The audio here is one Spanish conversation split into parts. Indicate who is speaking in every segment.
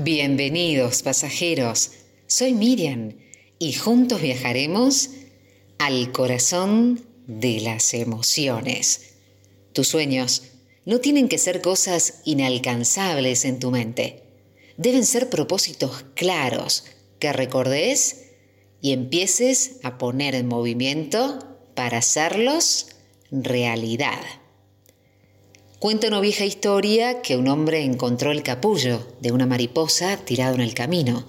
Speaker 1: Bienvenidos pasajeros, soy Miriam y juntos viajaremos al corazón de las emociones. Tus sueños no tienen que ser cosas inalcanzables en tu mente. Deben ser propósitos claros que recordes y empieces a poner en movimiento para hacerlos realidad. Cuenta una vieja historia que un hombre encontró el capullo de una mariposa tirado en el camino.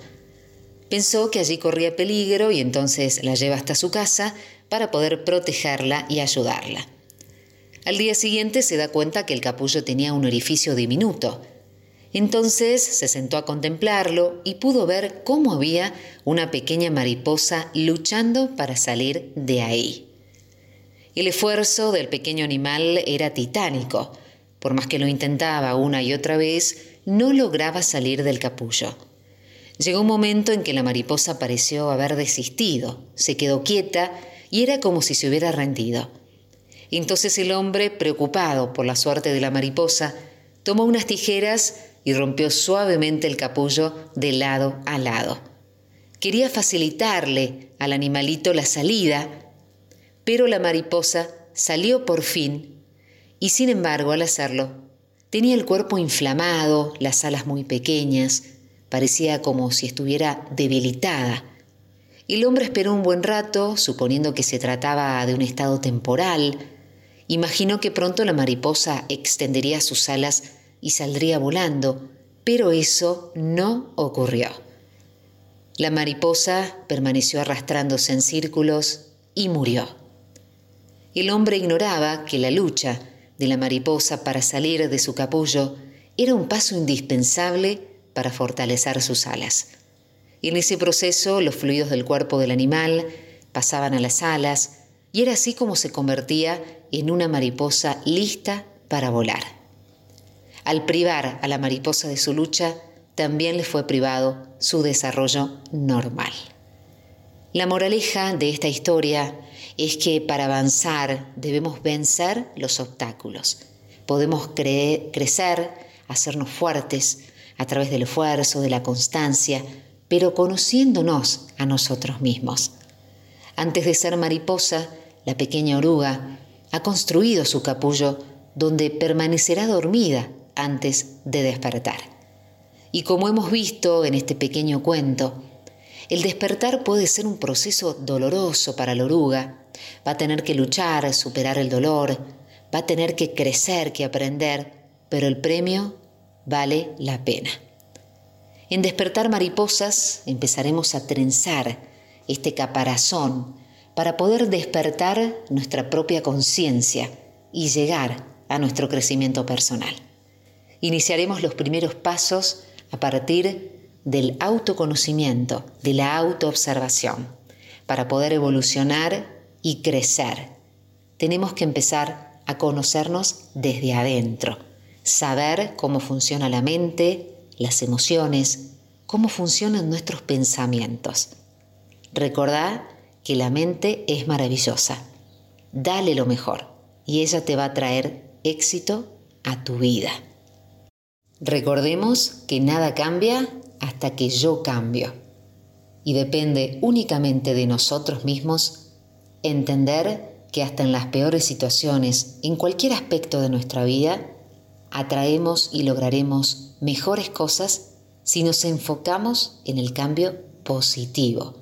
Speaker 1: Pensó que allí corría peligro y entonces la lleva hasta su casa para poder protegerla y ayudarla. Al día siguiente se da cuenta que el capullo tenía un orificio diminuto. Entonces se sentó a contemplarlo y pudo ver cómo había una pequeña mariposa luchando para salir de ahí. El esfuerzo del pequeño animal era titánico, por más que lo intentaba una y otra vez, no lograba salir del capullo. Llegó un momento en que la mariposa pareció haber desistido, se quedó quieta y era como si se hubiera rendido. Entonces el hombre, preocupado por la suerte de la mariposa, tomó unas tijeras y rompió suavemente el capullo de lado a lado. Quería facilitarle al animalito la salida, pero la mariposa salió por fin y sin embargo, al hacerlo, tenía el cuerpo inflamado, las alas muy pequeñas, parecía como si estuviera debilitada. El hombre esperó un buen rato, suponiendo que se trataba de un estado temporal. Imaginó que pronto la mariposa extendería sus alas y saldría volando, pero eso no ocurrió. La mariposa permaneció arrastrándose en círculos y murió. El hombre ignoraba que la lucha de la mariposa para salir de su capullo era un paso indispensable para fortalecer sus alas. En ese proceso los fluidos del cuerpo del animal pasaban a las alas y era así como se convertía en una mariposa lista para volar. Al privar a la mariposa de su lucha, también le fue privado su desarrollo normal. La moraleja de esta historia es que para avanzar debemos vencer los obstáculos. Podemos crecer, hacernos fuertes a través del esfuerzo, de la constancia, pero conociéndonos a nosotros mismos. Antes de ser mariposa, la pequeña oruga ha construido su capullo donde permanecerá dormida antes de despertar. Y como hemos visto en este pequeño cuento, el despertar puede ser un proceso doloroso para la oruga Va a tener que luchar, superar el dolor, va a tener que crecer, que aprender, pero el premio vale la pena. En despertar mariposas empezaremos a trenzar este caparazón para poder despertar nuestra propia conciencia y llegar a nuestro crecimiento personal. Iniciaremos los primeros pasos a partir del autoconocimiento, de la autoobservación, para poder evolucionar y crecer. Tenemos que empezar a conocernos desde adentro, saber cómo funciona la mente, las emociones, cómo funcionan nuestros pensamientos. Recordá que la mente es maravillosa. Dale lo mejor y ella te va a traer éxito a tu vida. Recordemos que nada cambia hasta que yo cambio y depende únicamente de nosotros mismos Entender que hasta en las peores situaciones, en cualquier aspecto de nuestra vida, atraemos y lograremos mejores cosas si nos enfocamos en el cambio positivo.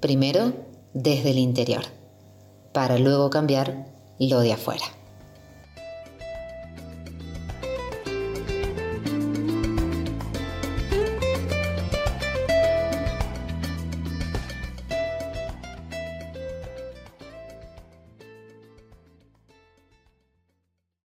Speaker 1: Primero, desde el interior, para luego cambiar lo de afuera.